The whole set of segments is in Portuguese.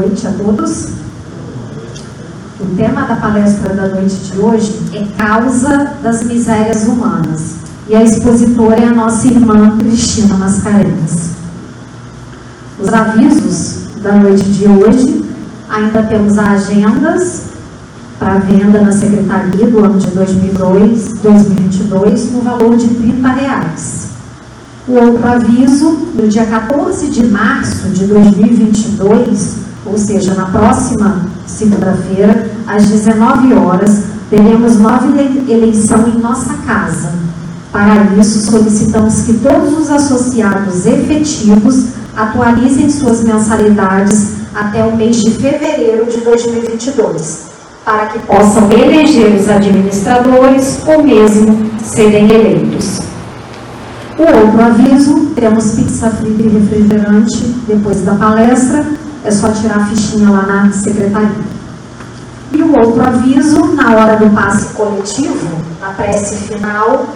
noite a todos. O tema da palestra da noite de hoje é Causa das Misérias Humanas. E a expositora é a nossa irmã Cristina Mascarenhas. Os avisos da noite de hoje, ainda temos agendas para venda na secretaria do ano de 2002, 2022 no valor de 30 reais. O outro aviso, no dia 14 de março de 2022, ou seja, na próxima segunda-feira, às 19 horas, teremos nova eleição em nossa casa. Para isso, solicitamos que todos os associados efetivos atualizem suas mensalidades até o mês de fevereiro de 2022, para que possam eleger os administradores ou mesmo serem eleitos. O outro aviso, temos pizza frita e refrigerante depois da palestra, é só tirar a fichinha lá na secretaria. E o outro aviso, na hora do passe coletivo, na prece final,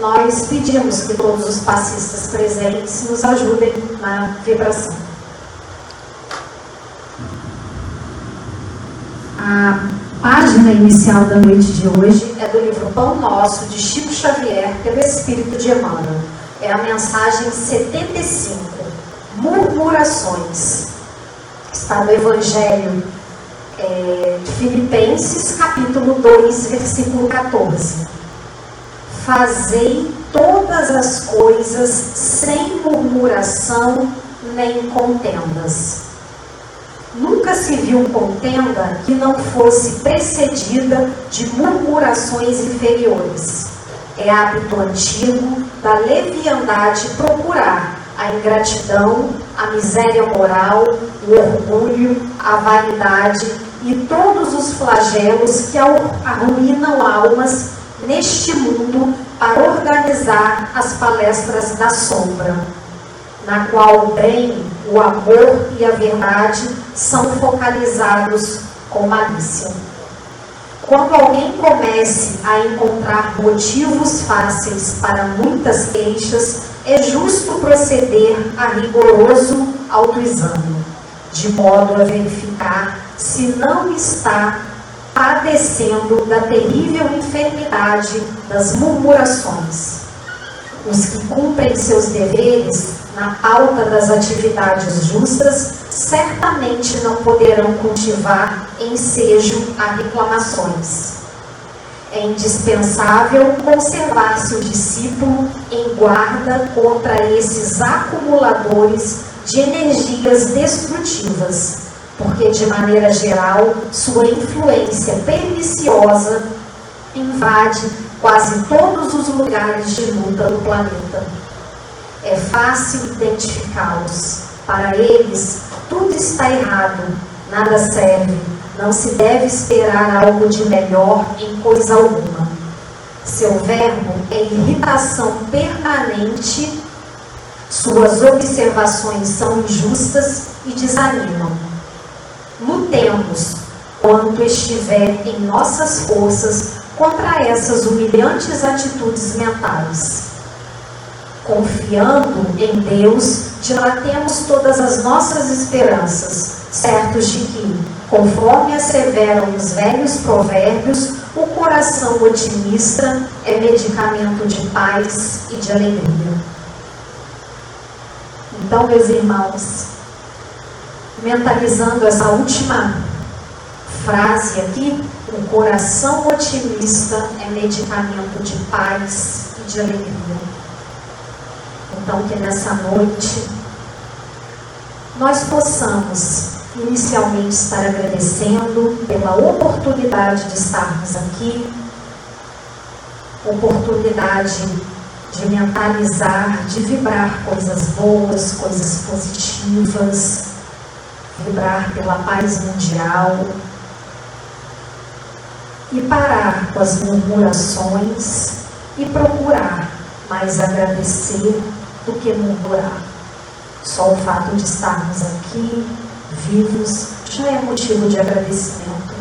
nós pedimos que todos os passistas presentes nos ajudem na vibração. A página inicial da noite de hoje é do livro Pão Nosso, de Chico Xavier, pelo Espírito de Emmanuel. É a mensagem 75, Murmurações. Está no Evangelho é, de Filipenses, capítulo 2, versículo 14. Fazei todas as coisas sem murmuração nem contendas Nunca se viu contenda que não fosse precedida de murmurações inferiores. É hábito antigo da leviandade procurar a ingratidão, a miséria moral, o orgulho, a vaidade e todos os flagelos que arruinam almas neste mundo para organizar as palestras da sombra, na qual o bem, o amor e a verdade são focalizados com malícia. Quando alguém comece a encontrar motivos fáceis para muitas queixas, é justo proceder a rigoroso autoexame, de modo a verificar se não está padecendo da terrível enfermidade das murmurações. Os que cumprem seus deveres na pauta das atividades justas, certamente não poderão cultivar ensejo a reclamações. É indispensável conservar-se o discípulo em guarda contra esses acumuladores de energias destrutivas, porque, de maneira geral, sua influência perniciosa invade quase todos os lugares de luta do planeta é fácil identificá-los. Para eles, tudo está errado, nada serve, não se deve esperar algo de melhor em coisa alguma. Seu verbo é irritação permanente, suas observações são injustas e desanimam. Lutemos quanto estiver em nossas forças contra essas humilhantes atitudes mentais confiando em Deus, dilatemos todas as nossas esperanças, certos de que, conforme asseveram os velhos provérbios, o coração otimista é medicamento de paz e de alegria. Então, meus irmãos, mentalizando essa última frase aqui, o coração otimista é medicamento de paz e de alegria. Então, que nessa noite nós possamos inicialmente estar agradecendo pela oportunidade de estarmos aqui, oportunidade de mentalizar, de vibrar coisas boas, coisas positivas, vibrar pela paz mundial e parar com as murmurações e procurar mais agradecer do que murmurar. Só o fato de estarmos aqui, vivos, já é motivo de agradecimento,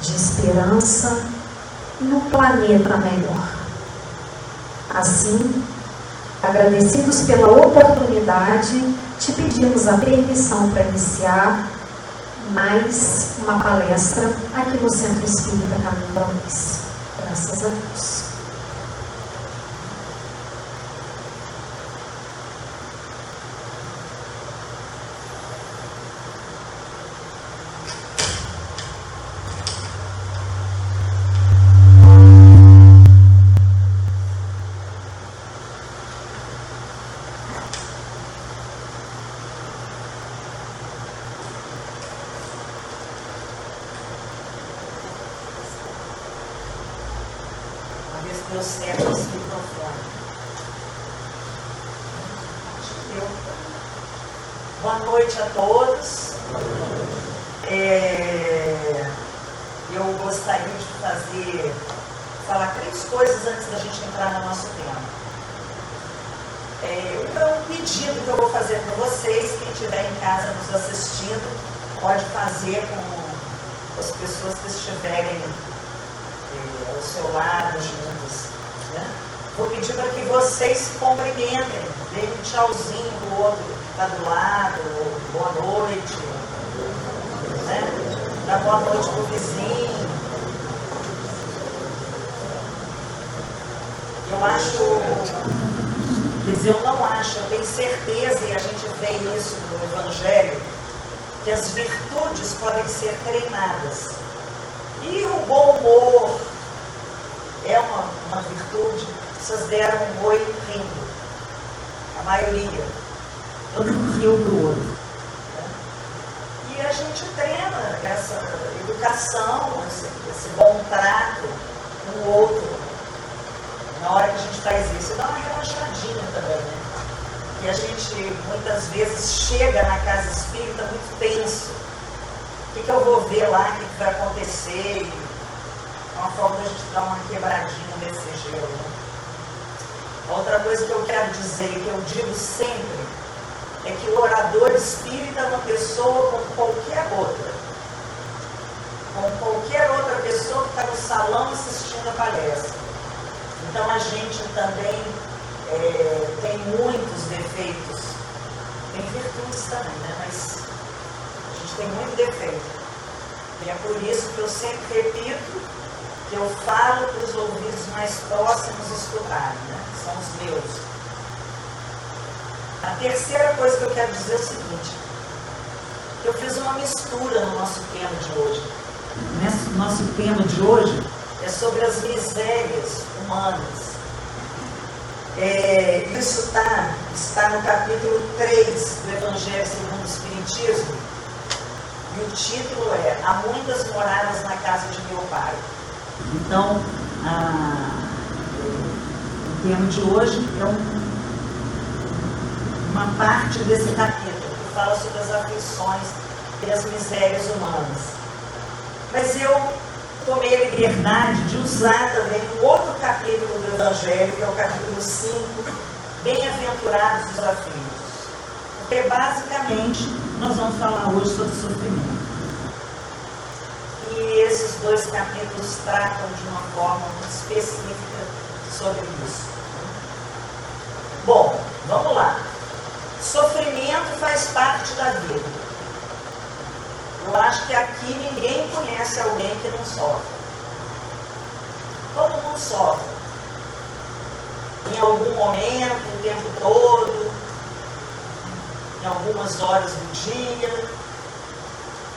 de esperança e um planeta melhor. Assim, Agradecidos pela oportunidade, te pedimos a permissão para iniciar mais uma palestra aqui no Centro Espírita Caminho da Luz. Graças a Deus. pedido que eu vou fazer com vocês, quem estiver em casa nos assistindo, pode fazer com as pessoas que estiverem eh, ao seu lado, juntas, Né? Vou pedir para que vocês se cumprimentem, deem um tchauzinho do outro que está do lado, boa noite, né? dá boa noite para o vizinho. Eu acho mas eu não acho, eu tenho certeza, e a gente vê isso no Evangelho, que as virtudes podem ser treinadas. E o bom humor é uma, uma virtude. Vocês deram um oi rindo. A maioria. Todo mundo riu do olho. É. E a gente treina essa educação, esse, esse bom trato no outro, na hora que a gente faz isso, dá uma relaxadinha também, né? E a gente muitas vezes chega na casa espírita muito tenso. O que, que eu vou ver lá, o que, que vai acontecer? é Uma forma de dar uma quebradinha nesse gelo. Né? Outra coisa que eu quero dizer, que eu digo sempre, é que o orador espírita é uma pessoa como qualquer outra. Como qualquer outra pessoa que está no salão assistindo a palestra. Então a gente também é, tem muitos defeitos, tem virtudes também, né? Mas a gente tem muito defeito. E é por isso que eu sempre repito que eu falo para os ouvidos mais próximos escutarem, né? São os meus. A terceira coisa que eu quero dizer é o seguinte: eu fiz uma mistura no nosso tema de hoje. Nosso tema de hoje é sobre as misérias Romanos. É, isso tá, está no capítulo 3 do Evangelho segundo o Espiritismo. E o título é Há muitas moradas na casa de meu pai. Então, a, o tema de hoje é um, uma parte desse capítulo que fala sobre as aflições e as misérias humanas. Mas eu tomei a liberdade de usar também um outro capítulo do Evangelho, que é o capítulo 5, Bem-aventurados os aflitos. Porque basicamente nós vamos falar hoje sobre sofrimento. E esses dois capítulos tratam de uma forma muito específica sobre isso. Bom, vamos lá. Sofrimento faz parte da vida. Eu acho que aqui ninguém conhece alguém que não sofre. Todo mundo sofre. Em algum momento, o tempo todo, em algumas horas do dia.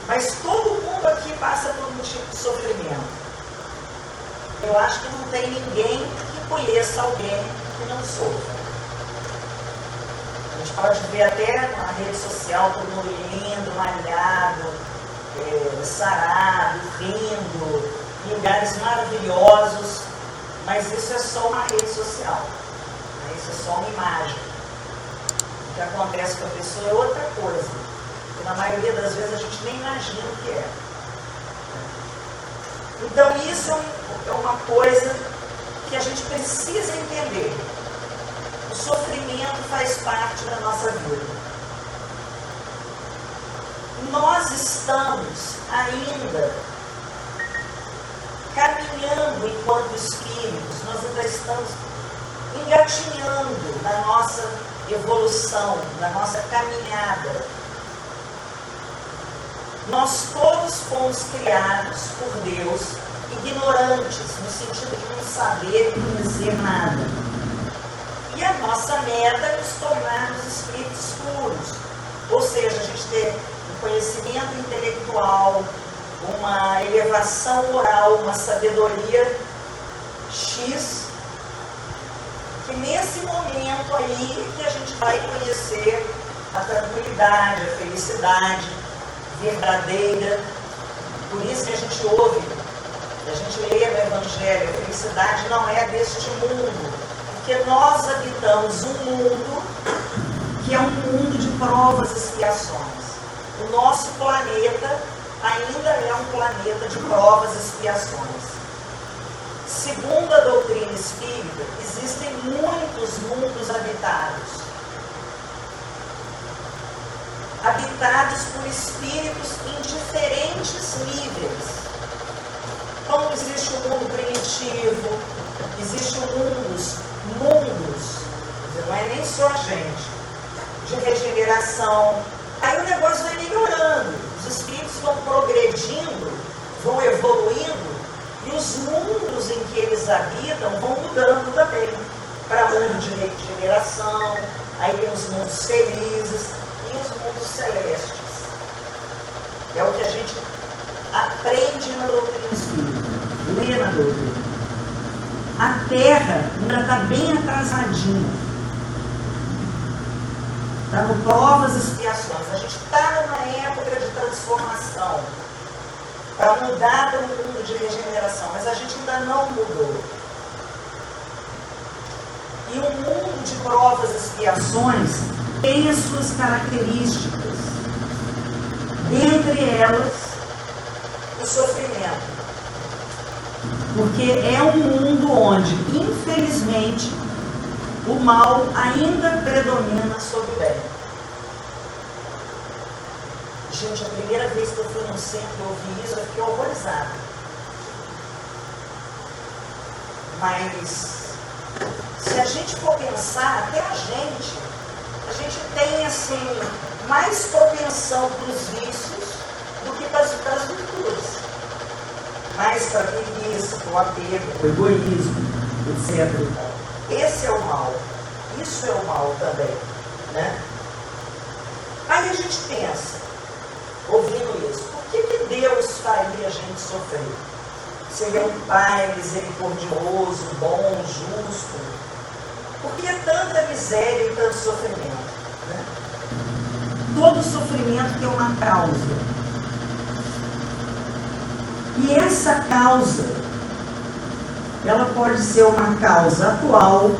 Mas todo mundo aqui passa por um tipo de sofrimento. Eu acho que não tem ninguém que conheça alguém que não sofra. A gente pode ver até na rede social todo mundo lindo, malhado, eh, sarado, rindo, lugares maravilhosos, mas isso é só uma rede social, né? isso é só uma imagem. O que acontece com a pessoa é outra coisa, que na maioria das vezes a gente nem imagina o que é. Então isso é, é uma coisa que a gente precisa entender. O sofrimento faz parte da nossa vida nós estamos ainda caminhando enquanto espíritos, nós ainda estamos engatinhando na nossa evolução, na nossa caminhada. Nós todos fomos criados por Deus ignorantes, no sentido de não saber e não dizer nada. E a nossa meta é nos tornarmos espíritos puros, ou seja, a gente ter conhecimento intelectual, uma elevação moral, uma sabedoria X, que nesse momento aí que a gente vai conhecer a tranquilidade, a felicidade verdadeira. Por isso que a gente ouve, a gente lê no Evangelho, a felicidade não é deste mundo, porque nós habitamos um mundo que é um mundo de provas e expiações. O nosso planeta ainda é um planeta de provas e expiações. Segundo a doutrina espírita, existem muitos mundos habitados. Habitados por espíritos em diferentes níveis. Então existe o mundo primitivo, existe o mundo, mundos, não é nem só a gente, de regeneração. Aí o negócio melhorando, os espíritos vão progredindo, vão evoluindo, e os mundos em que eles habitam vão mudando também. Para mundo de regeneração, aí tem os mundos felizes e os mundos celestes. É o que a gente aprende na doutrina espírita, lê na doutrina. A Terra ainda está bem atrasadinha. Está no provas e expiações. A gente está numa época de transformação para mudar para um mundo de regeneração, mas a gente ainda não mudou. E o mundo de provas e expiações tem as suas características. Entre elas, o sofrimento. Porque é um mundo onde, infelizmente, o mal ainda predomina sobre o bem. Gente, a primeira vez que eu fui no centro e ouvi isso, eu fiquei horrorizada. Mas, se a gente for pensar, até a gente, a gente tem, assim, mais propensão para os vícios do que para as, virtudes. Mais para a preguiça, para o apego, o egoísmo, etc. Esse é o mal. Isso é o mal também. Né? Aí a gente pensa, ouvindo isso. Por que, que Deus faria a gente sofrer? Se Ele é um Pai misericordioso, bom, justo. Por que tanta miséria e tanto sofrimento? Né? Todo sofrimento tem uma causa. E essa causa, ela pode ser uma causa atual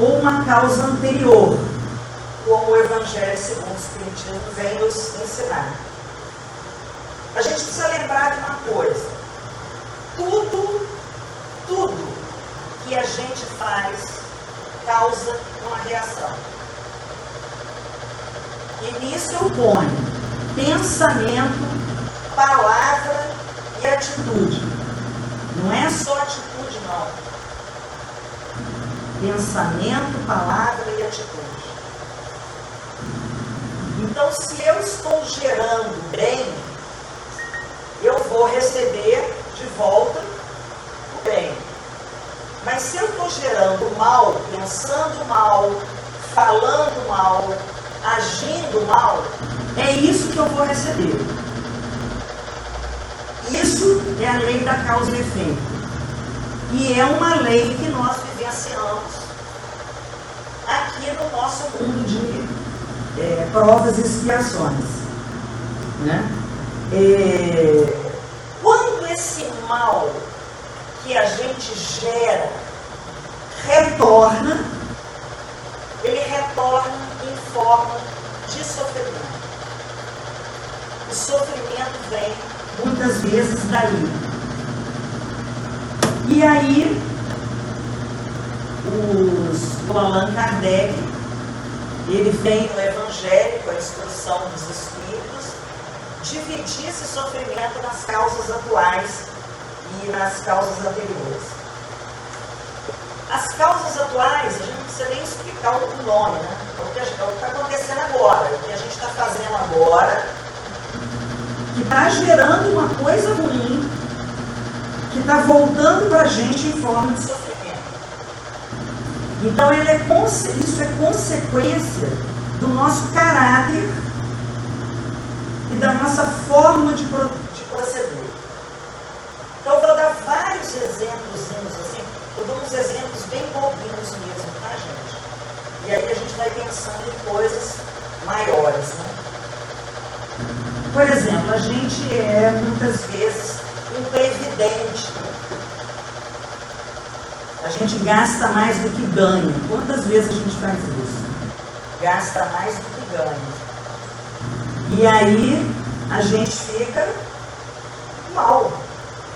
ou uma causa anterior, como o Evangelho segundo o Espiritismo vem nos ensinar. A gente precisa lembrar de uma coisa. Tudo, tudo que a gente faz causa uma reação. E nisso eu ponho pensamento, palavra e atitude. Não é só atitude, não. Pensamento, palavra e atitude. Então, se eu estou gerando bem, eu vou receber de volta o bem. Mas se eu estou gerando mal, pensando mal, falando mal, agindo mal, é isso que eu vou receber. Isso é a lei da causa e efeito. E é uma lei que nós vivenciamos aqui no nosso mundo de é, provas e expiações. Né? É, quando esse mal que a gente gera retorna, ele retorna em forma de sofrimento. O sofrimento vem muitas vezes daí. E aí, os, o Allan Kardec, ele vem no Evangelho, com a instrução dos Espíritos, dividir esse sofrimento nas causas atuais e nas causas anteriores. As causas atuais, a gente não precisa nem explicar o nome, né? É o que está acontecendo agora, o que a gente está fazendo agora, que está gerando uma coisa ruim, que está voltando para a gente em forma de sofrimento. Então, é, isso é consequência do nosso caráter e da nossa forma de, de proceder. Então, eu vou dar vários exemplos assim, eu dou uns exemplos bem bobinhos mesmo, tá, gente? E aí a gente vai pensando em coisas maiores, né? Por exemplo, a gente é muitas vezes imprevidente. A gente gasta mais do que ganha. Quantas vezes a gente faz isso? Gasta mais do que ganha. E aí a gente fica mal,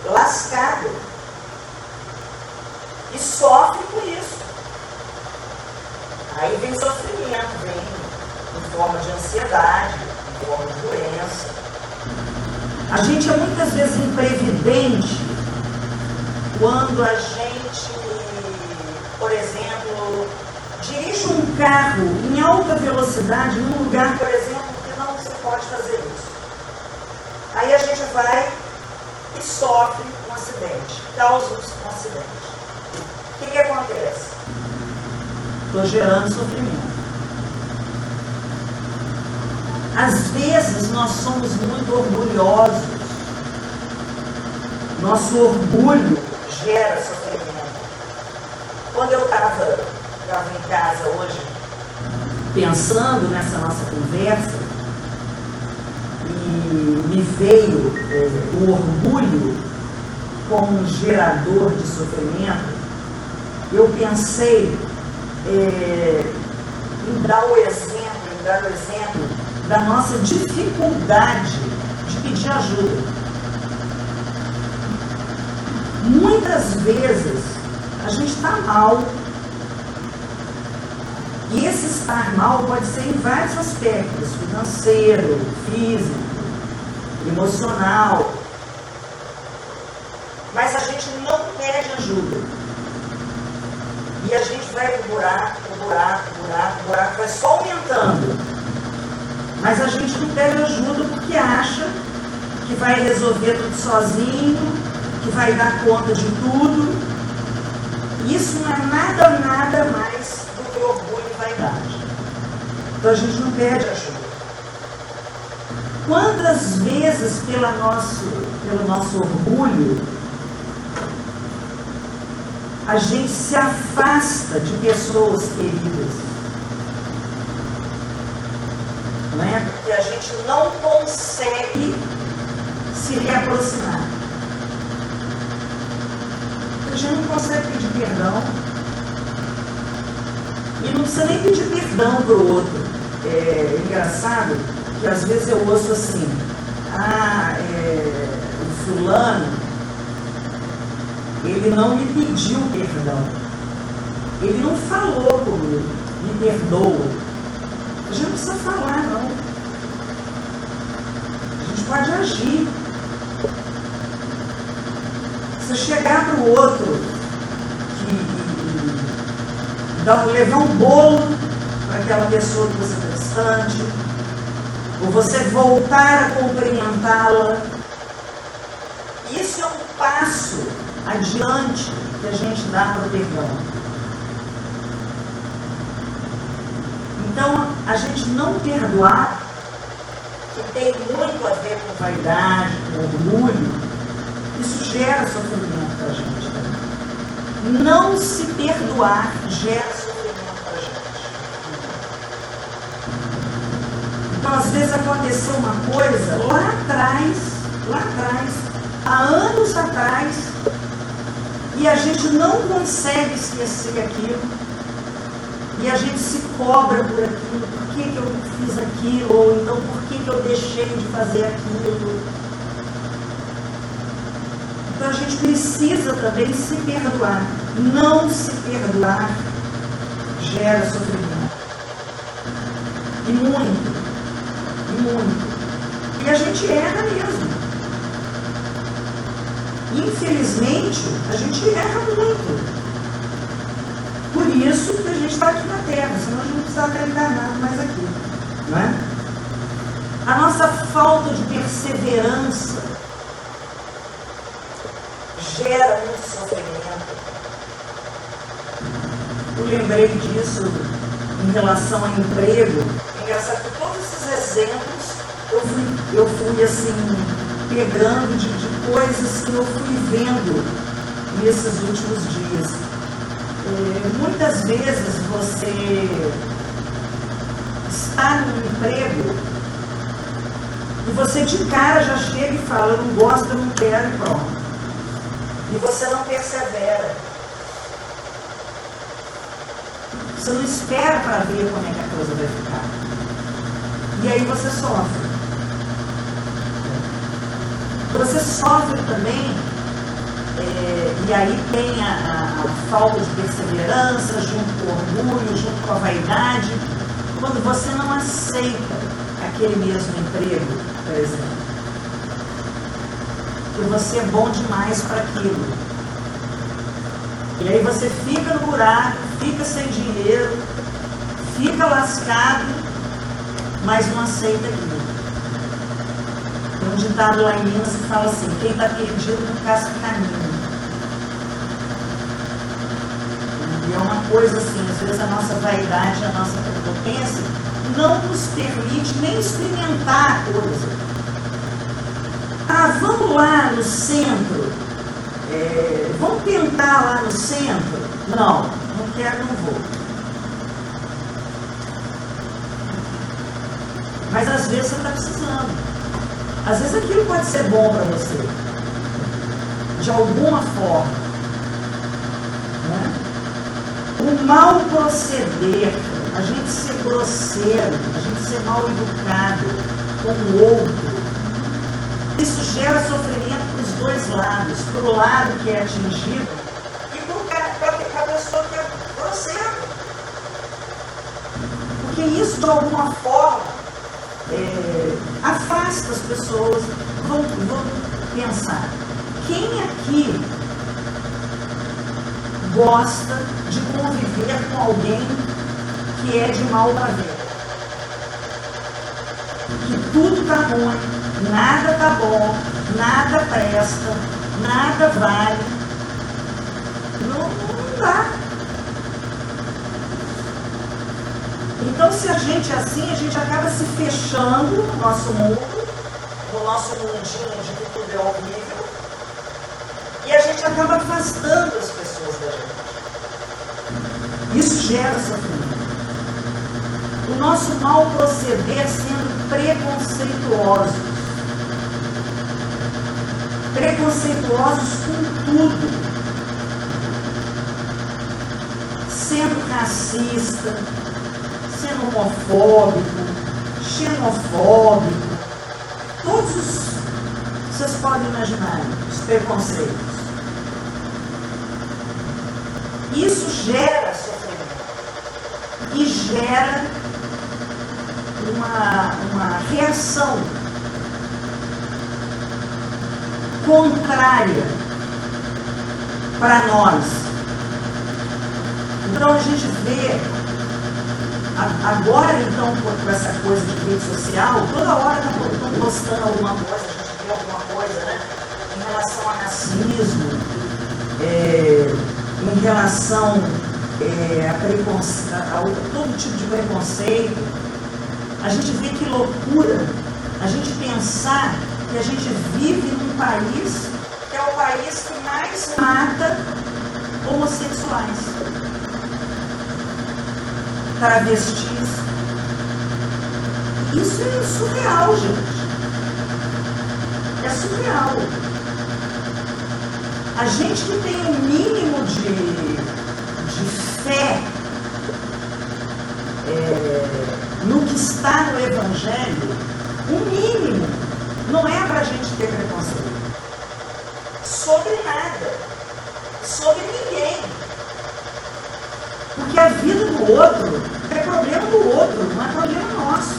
lascado. E sofre por isso. Aí vem sofrimento, vem em forma de ansiedade, em forma de doença. A gente é muitas vezes imprevidente quando a gente, por exemplo, dirige um carro em alta velocidade num lugar, por exemplo, pode fazer isso. Aí a gente vai e sofre um acidente, causa um acidente. O que, que acontece? Estou gerando sofrimento. Às vezes nós somos muito orgulhosos. Nosso orgulho gera sofrimento. Quando eu estava em casa hoje, pensando nessa nossa conversa, me veio é, o orgulho como um gerador de sofrimento, eu pensei é, em dar o exemplo, em dar o exemplo da nossa dificuldade de pedir ajuda. Muitas vezes a gente está mal. E esse estar mal pode ser em vários aspectos, financeiro, físico, emocional. Mas a gente não pede ajuda. E a gente vai pro buraco, pro buraco, pro buraco, pro buraco, vai só aumentando. Mas a gente não pede ajuda porque acha que vai resolver tudo sozinho, que vai dar conta de tudo. Isso não é nada, nada mais do que orgulho e vaidade. Então a gente não pede ajuda. Quantas vezes pela nosso, pelo nosso orgulho a gente se afasta de pessoas queridas? Não é? Porque a gente não consegue se reaproximar. A gente não consegue pedir perdão. E não precisa nem pedir perdão para o outro. É engraçado que às vezes eu ouço assim, ah, é, o fulano, ele não me pediu perdão. Ele não falou comigo, me perdoa. A gente não precisa falar, não. A gente pode agir. Você chegar para o outro que, dá, levar um bolo para aquela pessoa que você está distante, ou você voltar a cumprimentá-la. Isso é um passo adiante que a gente dá para o perdão. Então, a gente não perdoar, que tem muito a ver com vaidade, com orgulho, isso gera sofrimento para a gente. Não se perdoar gera sofrimento Então, às vezes aconteceu uma coisa lá atrás, lá atrás, há anos atrás, e a gente não consegue esquecer aquilo, e a gente se cobra por aquilo, por que, que eu fiz aquilo, ou então por que, que eu deixei de fazer aquilo. Então a gente precisa também se perdoar. Não se perdoar gera sofrimento. E muito muito. E a gente erra mesmo. Infelizmente, a gente erra muito. isso a na Terra, senão a gente não precisava estar encarnado mais aqui. Não é? A nossa falta de perseverança gera muito sofrimento. Eu lembrei disso em relação ao emprego. É engraçado que todos esses exemplos eu fui, eu fui assim, pegando de, de coisas que eu fui vendo nesses últimos dias. Muitas vezes você está no emprego e você de cara já chega e fala, eu não gosto, eu não quero e pronto. E você não persevera. Você não espera para ver como é que a coisa vai ficar. E aí você sofre. Você sofre também, é, e aí tem a, a, falta de perseverança, junto com orgulho, junto com a vaidade, quando você não aceita aquele mesmo emprego, por exemplo. Que você é bom demais para aquilo. E aí você fica no buraco, fica sem dinheiro, fica lascado, mas não aceita aquilo. Tem um ditado lá em Minas que fala assim, quem está perdido não caça caminho. E é uma coisa assim, às vezes a nossa vaidade, a nossa prepotência não nos permite nem experimentar a coisa. Ah, vamos lá no centro. É, vamos tentar lá no centro? Não, não quero, não vou. Mas às vezes você está precisando. Às vezes aquilo pode ser bom para você. De alguma forma. Né? O mal proceder, a gente ser grosseiro, a gente ser mal educado com o outro, isso gera sofrimento para os dois lados, para o lado que é atingido e para a pessoa que é grosseira. Porque isso, de alguma forma, é, afasta as pessoas. Vão, vão pensar, quem aqui gosta de conviver com alguém que é de mal para ver? Que tudo está ruim, nada está bom, nada presta, nada vale. Não, não dá. Então, se a gente é assim, a gente acaba se fechando no nosso mundo, no nosso mundinho de que tudo é horrível, e a gente acaba afastando as pessoas da gente. Isso gera sofrimento. O nosso mal proceder sendo preconceituosos. Preconceituosos com tudo. Sendo racista, sendo homofóbico, xenofóbico, todos os, vocês podem imaginar os preconceitos. Isso gera sofrimento e gera uma, uma reação contrária para nós. Então a gente vê Agora, então, com essa coisa de rede social, toda hora estão postando alguma coisa, a gente vê alguma coisa, né? Em relação a racismo, é, em relação é, a, a, todo tipo de preconceito. A gente vê que loucura a gente pensar que a gente vive num país que é o país que mais mata homossexuais travestis. Isso é surreal, gente. É surreal. A gente que tem um mínimo de, de fé é, no que está no Evangelho, o um mínimo, não é para a gente ter preconceito. Sobre nada. Sobre ninguém. Porque a vida do outro é problema do outro, não é problema nosso.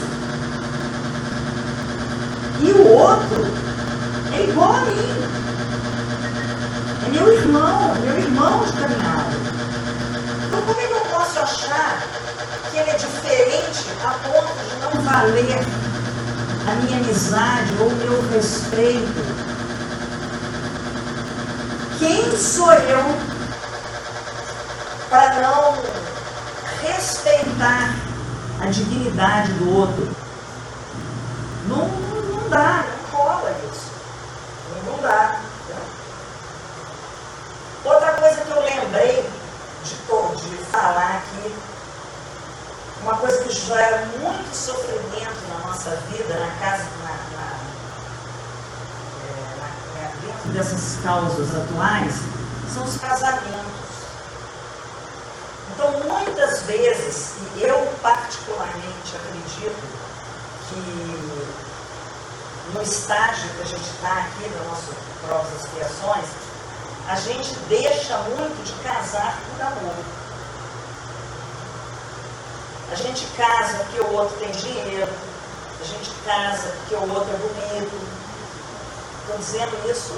E o outro é igual a mim. É meu irmão, é meu irmão de caminhada. Então como é eu achar que ele é diferente a ponto de não valer a minha amizade ou o meu respeito. Quem sou eu para não respeitar a dignidade do outro? Não, não dá, não rola isso. Não dá. Outra coisa que eu lembrei de, de falar aqui, uma coisa que gera muito sofrimento na nossa vida, na casa, na, na, é, na, dentro dessas causas atuais, são os casamentos. Então, muitas vezes, e eu particularmente acredito que no estágio que a gente está aqui, nas nossas próprias criações, a gente deixa muito de casar por amor. A gente casa porque o outro tem dinheiro, a gente casa porque o outro é bonito. Estou dizendo isso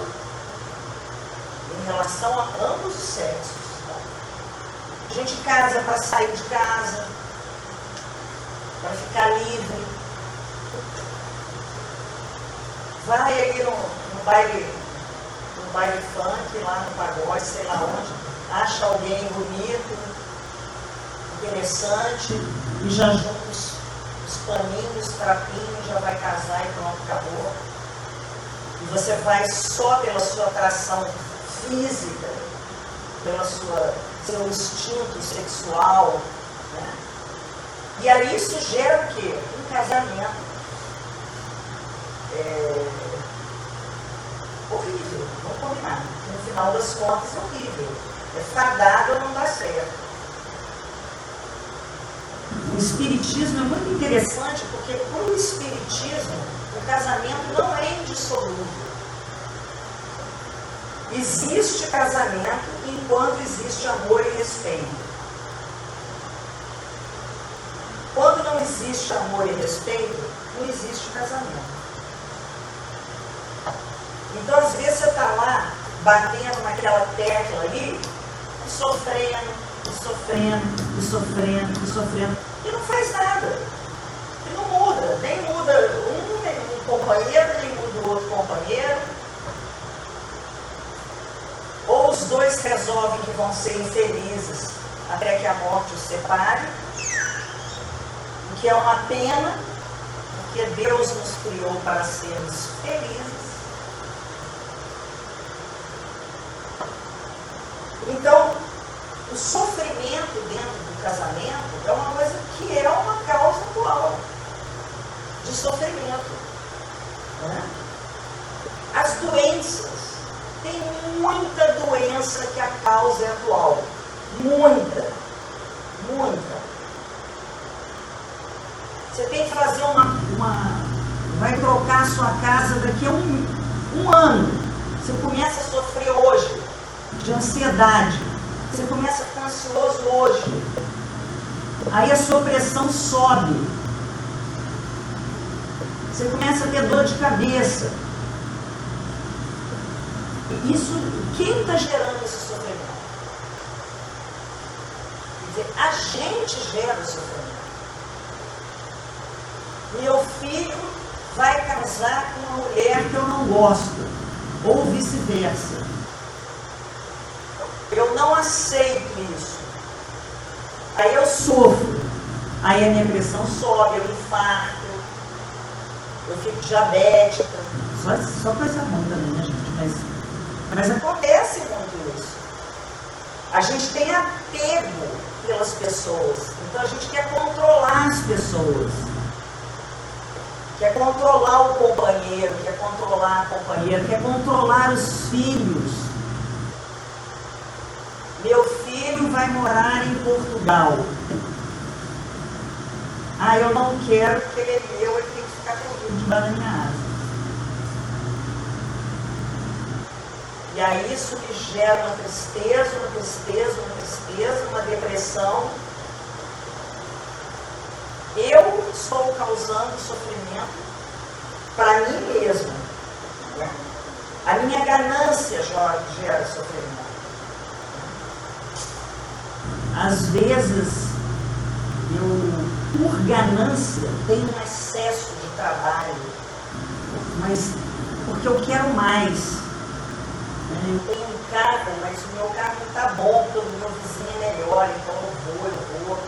em relação a ambos os sexos. A gente casa para sair de casa, para ficar livre. Vai aí no, no baile baile funk, lá no pagode, sei lá onde, acha alguém bonito, interessante, e já junta os, os paninhos, os trapinhos, já vai casar e pronto, acabou. E você vai só pela sua atração física, pela sua seu instinto sexual, né? E aí isso gera o quê? Um casamento. É, horrível, não combinar. No final das contas, é horrível. É fadado não dá certo. O Espiritismo é muito interessante porque, para o Espiritismo, o casamento não é indissolúvel. Existe casamento enquanto existe amor e respeito. Quando não existe amor e respeito, não existe casamento. Então, às vezes, você está lá batendo naquela tecla ali, e sofrendo, e sofrendo, e sofrendo, e sofrendo, e não faz nada. E não muda, nem muda um, nem um companheiro, nem muda o outro companheiro. Ou os dois resolvem que vão ser infelizes até que a morte os separe, o que é uma pena, porque Deus nos criou para sermos felizes. Então, o sofrimento dentro do casamento é uma coisa que é uma causa atual de sofrimento. Né? As doenças, tem muita doença que a causa é atual. Muita. Muita. Você tem que fazer uma. uma vai trocar a sua casa daqui a um, um ano. Você começa a sofrer hoje de ansiedade. Você começa a ficar ansioso hoje. Aí a sua pressão sobe. Você começa a ter dor de cabeça. Isso, quem está gerando esse sofrimento? Quer dizer, a gente gera o sofrimento. Meu filho vai casar com uma mulher que eu não gosto, ou vice-versa. Eu não aceito isso. Aí eu sofro. Aí a minha pressão sobe, eu infarto, eu fico diabética. Só, só coisa ruim também, né, gente? Mas, mas acontece muito isso. A gente tem apego pelas pessoas. Então a gente quer controlar as pessoas. Quer controlar o companheiro, quer controlar a companheira, quer controlar os filhos. Meu filho vai morar em Portugal. Ah, eu não quero porque ele é meu, ele tem que ficar comigo debaixo da. Aí isso me gera uma tristeza, uma tristeza, uma tristeza, uma depressão. Eu estou causando sofrimento para mim mesma. A minha ganância gera sofrimento. Às vezes eu, por ganância, tenho um excesso de trabalho, mas porque eu quero mais. Eu tenho um carro, mas o meu carro não está bom, porque o meu vizinho é melhor, então eu vou, eu vou,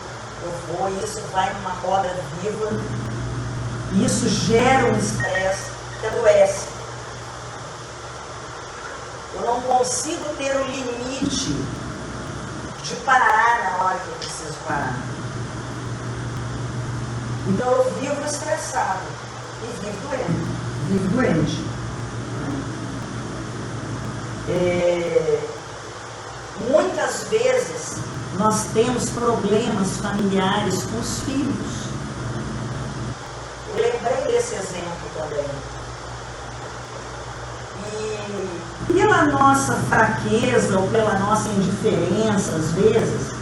eu vou, e isso vai numa roda viva, e isso gera um estresse que adoece. Eu não consigo ter o limite de parar na hora que eu preciso parar. Então eu vivo estressado e vivo doente. Vivo doente. É, muitas vezes nós temos problemas familiares com os filhos. Eu lembrei desse exemplo também. E pela nossa fraqueza ou pela nossa indiferença, às vezes,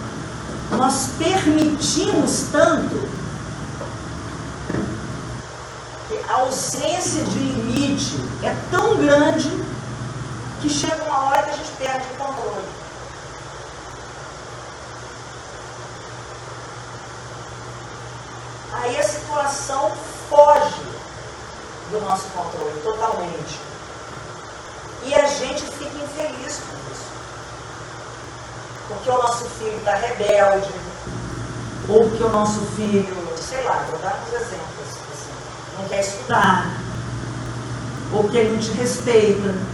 nós permitimos tanto que a ausência de limite é tão grande que chega uma hora que a gente perde o controle. Aí a situação foge do nosso controle totalmente. E a gente fica infeliz com isso. Porque o nosso filho está rebelde, ou que o nosso filho, sei lá, vou dar uns exemplos, assim, não quer estudar, ou que ele não te respeita,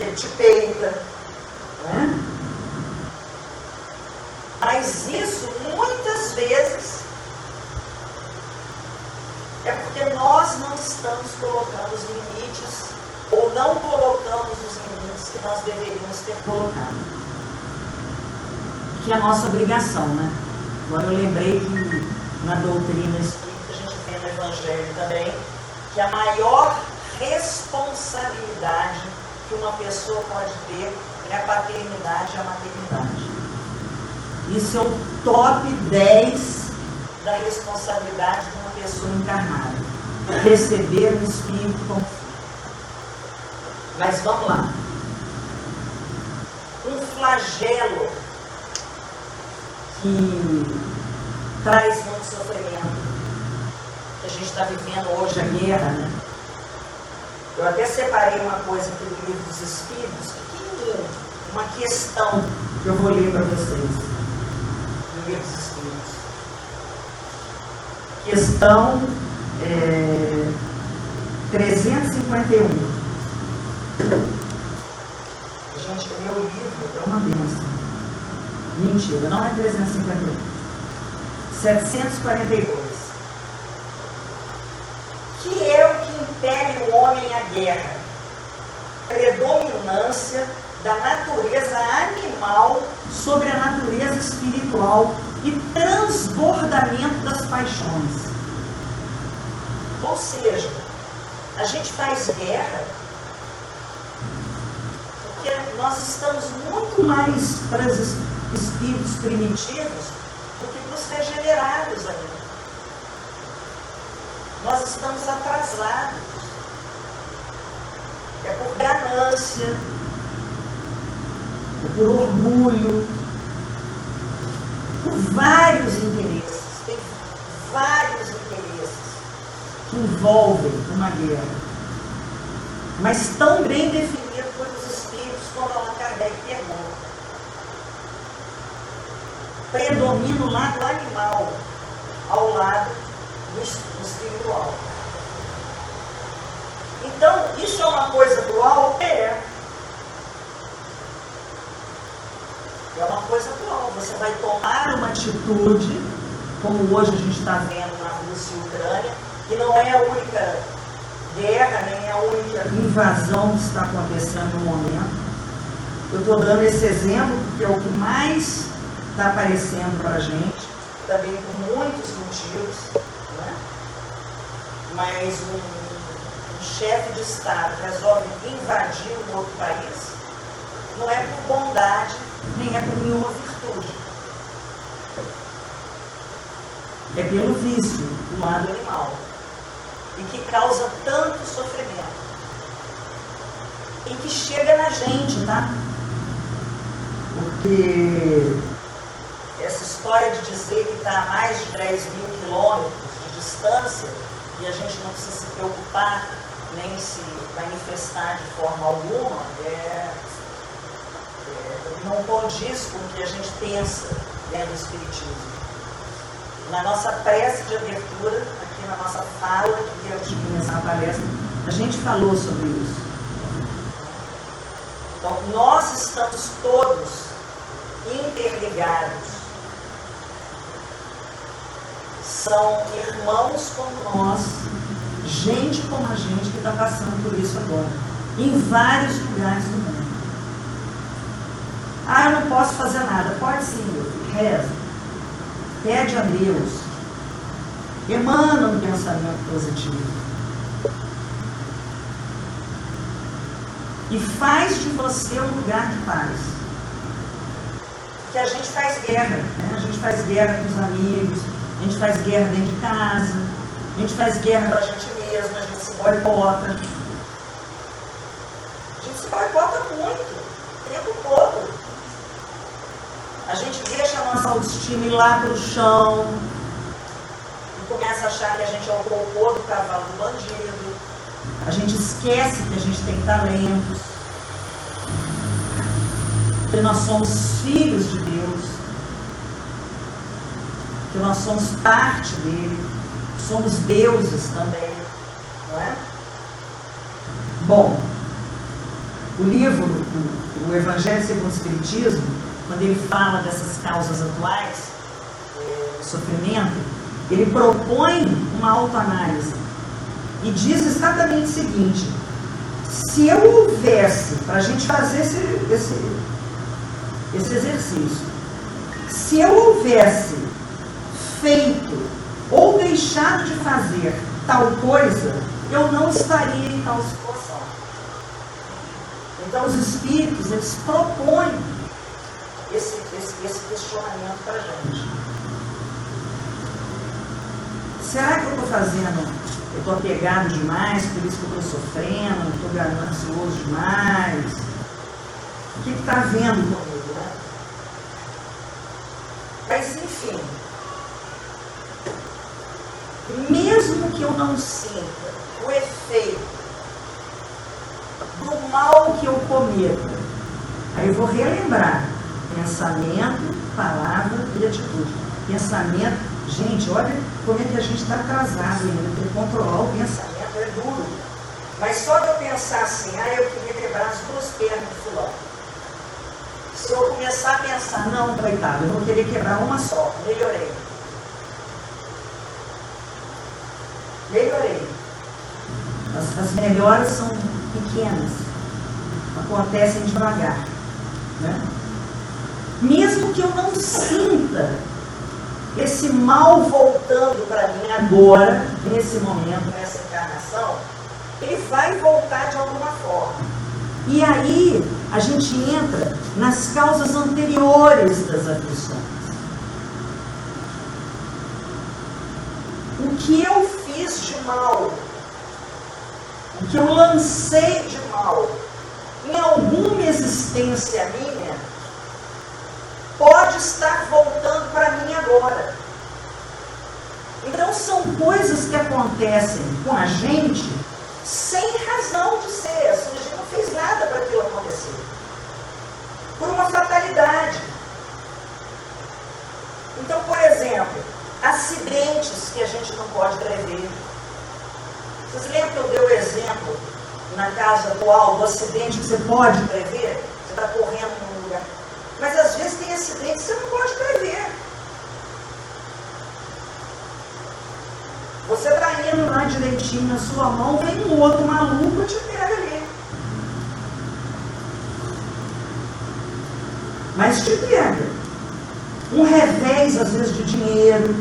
que ele te peita. Né? Mas isso muitas vezes é porque nós não estamos colocando os limites ou não colocamos os limites que nós deveríamos ter colocado. Que é a nossa obrigação, né? Agora eu lembrei que na doutrina espírita a gente vê no Evangelho também que a maior responsabilidade que uma pessoa pode ter é a paternidade e a maternidade. Isso é o top 10 da responsabilidade de uma pessoa encarnada. Receber o Espírito como Mas vamos lá. Um flagelo que traz muito sofrimento. A gente está vivendo hoje a guerra, né? Eu até separei uma coisa aqui do livro dos Espíritos, pequenininho, uma questão que eu vou ler para vocês. Do livro dos Espíritos. Questão é, 351. Gente, o meu livro é uma benção. Mentira, não é 351. 742 que é o que impele o homem à guerra? Predominância da natureza animal sobre a natureza espiritual e transbordamento das paixões. Ou seja, a gente faz guerra porque nós estamos muito mais para os espíritos primitivos do que para os regenerados ainda. Nós estamos atrasados. É por ganância, é por orgulho, por vários interesses. Tem vários interesses que envolvem uma guerra. Mas tão bem definido pelos espíritos como Allan Kardec pergunta. Predomina o lado animal ao lado espiritual. Então, isso é uma coisa atual? É. É uma coisa atual. Você vai tomar uma atitude, como hoje a gente está vendo na Rússia e Ucrânia, que não é a única guerra, nem é a única invasão que está acontecendo no momento. Eu estou dando esse exemplo porque é o que mais está aparecendo para a gente, também por muitos motivos mas um, um chefe de Estado resolve invadir um outro país, não é por bondade, nem é por nenhuma virtude. É pelo vício, do lado animal. E que causa tanto sofrimento. E que chega na gente, tá? Porque essa história de dizer que está a mais de 10 mil quilômetros de distância e a gente não precisa se preocupar nem se manifestar de forma alguma, é, é, não condiz com o que a gente pensa dentro do Espiritismo. Na nossa prece de abertura, aqui na nossa fala, que antes de começar a palestra, a gente falou sobre isso. Então, nós estamos todos interligados. São irmãos como nós, gente como a gente que está passando por isso agora, em vários lugares do mundo. Ah, eu não posso fazer nada. Pode sim, meu filho. Reza. Pede a Deus. Emana um pensamento positivo. E faz de você um lugar de paz. Porque a gente faz guerra. Né? A gente faz guerra com os amigos, a gente faz guerra dentro de casa, a gente faz guerra para a gente mesmo, a gente se boicota. A gente se boicota muito, o tempo todo. A gente deixa a nossa autoestima ir lá para o chão e começa a achar que a gente é o cocô do cavalo do bandido. A gente esquece que a gente tem talentos, que nós somos filhos de Deus, nós somos parte dele, somos deuses também, não é? Bom, o livro, o, o Evangelho segundo o Espiritismo, quando ele fala dessas causas atuais, é, do sofrimento, ele propõe uma autoanálise e diz exatamente o seguinte: se eu houvesse, para a gente fazer esse, esse, esse exercício, se eu houvesse feito ou deixado de fazer tal coisa, eu não estaria em tal situação. Então os espíritos, eles propõem esse, esse, esse questionamento para a gente. Será que eu estou fazendo eu estou apegado demais, por isso que eu estou sofrendo, estou ganancioso demais. O que está vendo comigo, né? Mas enfim, mesmo que eu não sinta o efeito do mal que eu cometa, aí eu vou relembrar pensamento, palavra e atitude. Pensamento Gente, olha como é que a gente está atrasado ainda, porque controlar o pensamento é duro. Mas só de eu pensar assim, ah, eu queria quebrar as duas pernas do fulano. Se eu começar a pensar, não, coitado, eu vou querer quebrar uma só, melhorei. Melhorei. As, as melhoras são pequenas, acontecem devagar. Né? Mesmo que eu não sinta esse mal voltando para mim agora, nesse momento, nessa encarnação, ele vai voltar de alguma forma. E aí a gente entra nas causas anteriores das aflições. O que eu fiz de mal, o que eu lancei de mal, em alguma existência minha, pode estar voltando para mim agora. Então são coisas que acontecem com a gente sem razão de ser. Assim, a gente não fez nada para aquilo acontecer. Por uma fatalidade. Então, por exemplo, acidentes que a gente não pode prever. Vocês lembram que eu dei o exemplo na casa atual do acidente que você pode prever? Você está correndo mas às vezes tem acidente que você não pode prever. Você está indo lá direitinho na sua mão, vem um outro maluco e te pega ali. Mas te pega. Um revés, às vezes, de dinheiro.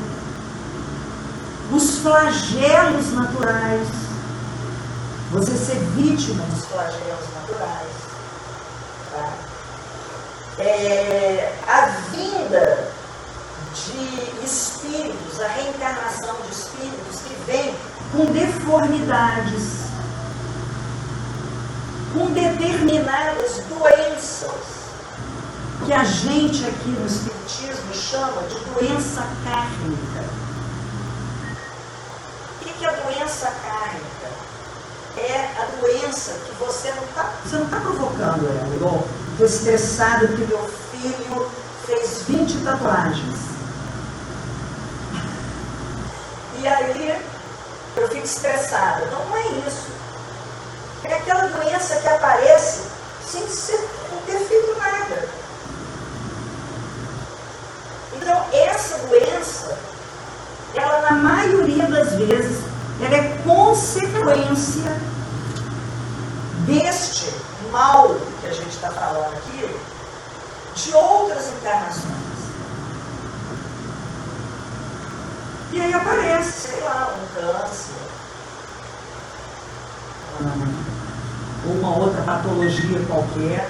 Os flagelos naturais. Você ser vítima dos flagelos naturais. Tá? é, a vinda de espíritos, a reencarnação de espíritos que vêm com deformidades, com determinadas doenças que a gente aqui no Espiritismo chama de doença kármica. Que é doença kármica? É a doença que você não está você não tá provocando ela, igual estou estressado que meu filho fez 20 tatuagens. E aí eu fico estressada. Não é isso. É aquela doença que aparece sem ser, não ter feito nada. Então, essa doença, ela na maioria das vezes, ela é consequência deste mal que a gente está falando aqui, de outras encarnações. E aí aparece, sei lá, um câncer, uma outra patologia qualquer.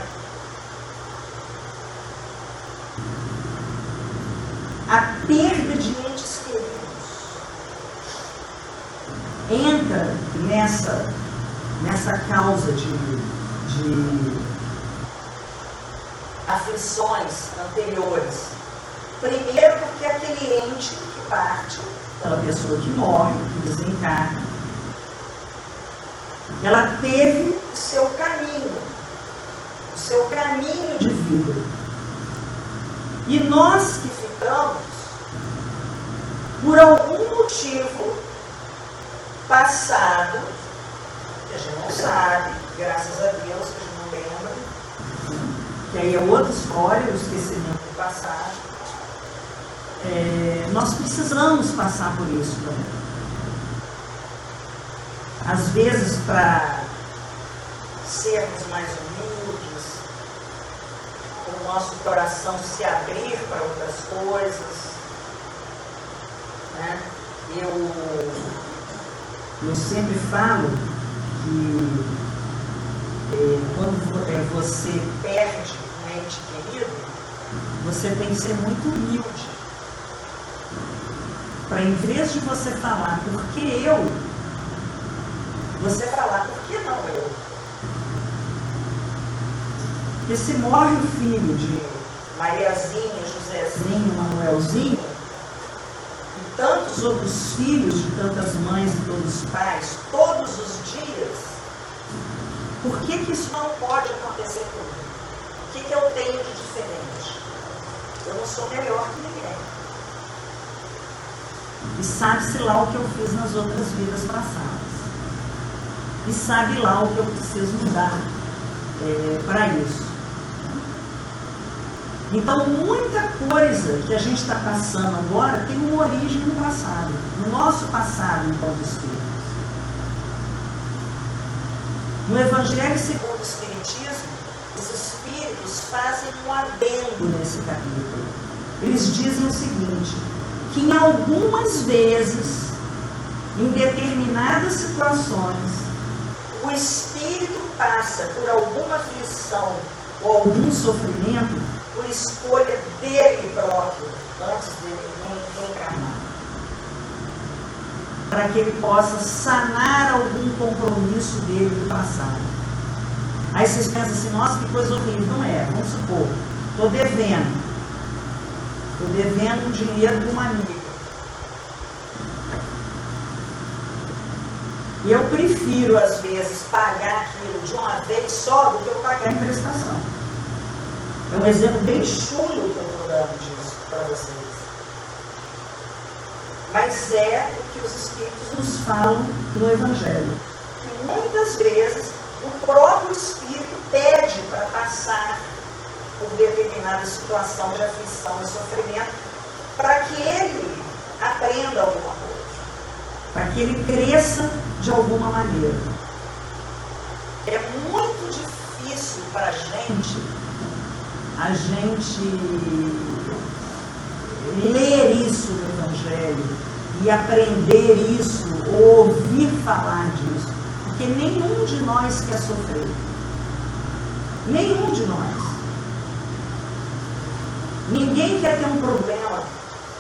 A perda de entes queridos entra nessa, nessa causa de, de aflições anteriores. Primeiro porque aquele ente parte, aquela pessoa que morre, que desencarna, ela teve o seu caminho, o seu caminho de vida. E nós que ficamos, por algum motivo passado, que a gente não sabe, graças a Deus que a gente não lembra, que aí é outra história, o esquecimento do passado, é, nós precisamos passar por isso também. Às vezes, para sermos mais humildes, o nosso coração se abrir para outras coisas. Né? Eu, eu sempre falo que é, quando é, você perde um ente querido, você tem que ser muito humilde. Para em vez de você falar porque eu, você falar por que não eu. Porque se morre o filho de Mariazinha, Josézinho, Manuelzinho, tantos outros filhos de tantas mães e todos os pais, todos os dias, por que, que isso não pode acontecer comigo? O que, que eu tenho de diferente? Eu não sou melhor que ninguém. E sabe-se lá o que eu fiz nas outras vidas passadas. E sabe lá o que eu preciso mudar é, para isso. Então, muita coisa que a gente está passando agora tem uma origem no passado, no nosso passado enquanto espíritos. No Evangelho segundo o Espiritismo, os espíritos fazem um adendo nesse capítulo. Eles dizem o seguinte: que em algumas vezes, em determinadas situações, o espírito passa por alguma aflição ou algum sofrimento por escolha dele próprio, antes dele reencarnar. Para que ele possa sanar algum compromisso dele do passado. Aí vocês pensam assim, nossa, que coisa horrível. Não é, vamos supor, estou devendo Estou devendo um dinheiro para uma amiga. E eu prefiro, às vezes, pagar aquilo de uma vez só do que eu pagar em prestação. É um exemplo bem chulo que eu estou dando disso para vocês. Mas é o que os Espíritos nos falam no Evangelho. E muitas vezes o próprio Espírito pede para passar por determinada situação de aflição e sofrimento, para que ele aprenda alguma coisa, para que ele cresça de alguma maneira. É muito difícil para a gente, a gente ler isso no Evangelho e aprender isso, ou ouvir falar disso, porque nenhum de nós quer sofrer. Nenhum de nós. Ninguém quer ter um problema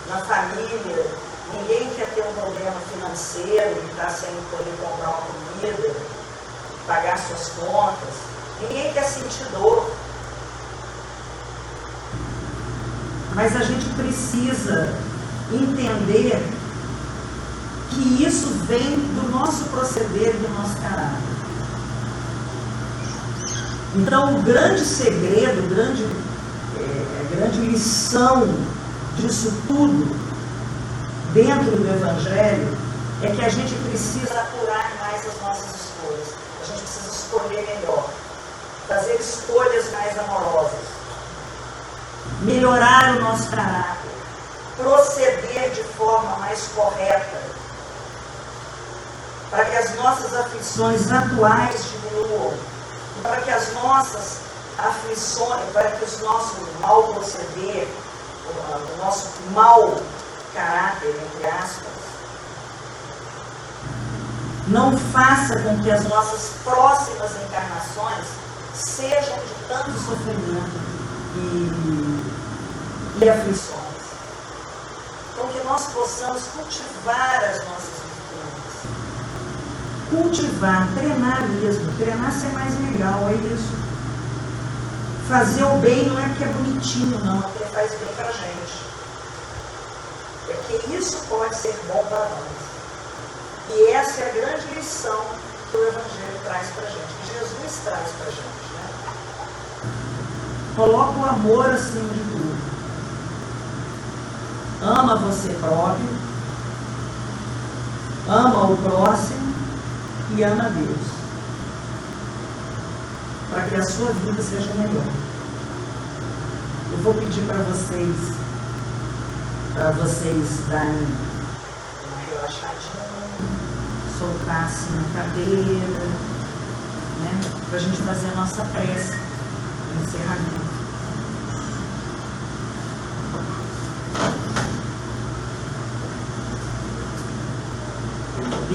na família, ninguém quer ter um problema financeiro e estar sem poder comprar uma comida, pagar suas contas. Ninguém quer sentir dor. Mas a gente precisa entender que isso vem do nosso proceder, do nosso caráter. Então, o grande segredo, o grande, é, a grande lição disso tudo, dentro do Evangelho, é que a gente precisa apurar mais as nossas escolhas. A gente precisa escolher melhor. Fazer escolhas mais amorosas. Melhorar o nosso caráter. Proceder de forma mais correta. Para que as nossas aflições atuais diminuam para que as nossas aflições, para que o nosso mal proceder, o, nosso mau caráter, entre aspas, não faça com que as nossas próximas encarnações sejam de tanto sofrimento e, e aflições. Então, que nós possamos cultivar as nossas cultivar, treinar mesmo, treinar ser mais legal, é isso. Fazer o bem não é porque é bonitinho, não, é porque faz bem para a gente. É que isso pode ser bom para nós. E essa é a grande lição que o Evangelho traz para a gente, que Jesus traz para a gente. Né? Coloca o amor acima de tudo. Ama você próprio, ama o próximo e ama Deus. Para que a sua vida seja melhor. Eu vou pedir para vocês, para vocês darem uma relaxadinha, soltar-se na cadeira, né? Para a gente fazer a nossa prece encerramento.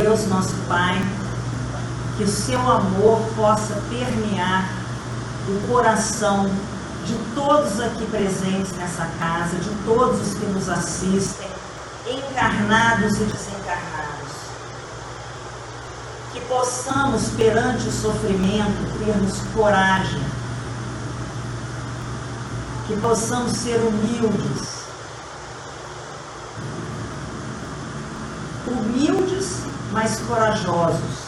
Deus, nosso Pai, que o seu amor possa permear o coração de todos aqui presentes nessa casa, de todos os que nos assistem, encarnados e desencarnados. Que possamos, perante o sofrimento, termos coragem. Que possamos ser humildes. Humildes, mas corajosos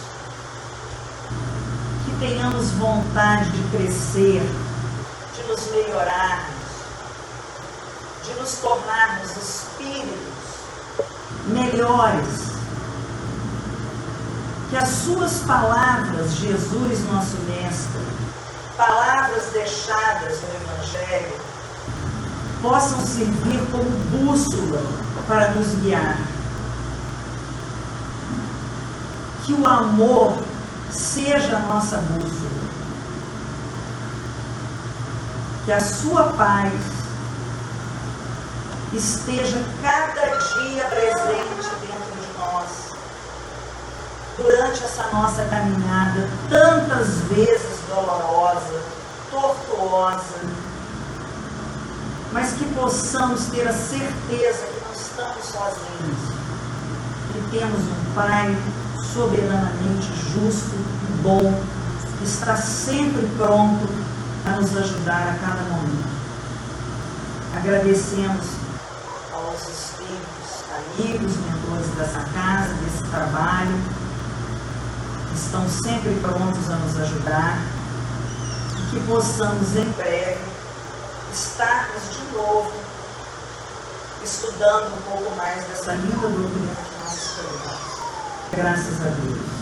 tenhamos vontade de crescer, de nos melhorarmos, de nos tornarmos espíritos melhores. Que as suas palavras, Jesus, nosso Mestre, palavras deixadas no Evangelho, possam servir como bússola para nos guiar. Que o amor seja a nossa bússola. Que a sua paz esteja cada dia presente dentro de nós. Durante essa nossa caminhada, tantas vezes dolorosa, tortuosa, mas que possamos ter a certeza que não estamos sozinhos, que temos um Pai soberanamente justo e bom, que está sempre pronto a nos ajudar a cada momento. Agradecemos aos espíritos, amigos, mentores dessa casa, desse trabalho, que estão sempre prontos a nos ajudar e que possamos em breve estarmos de novo estudando um pouco mais dessa linda doutrina. Graças a Deus.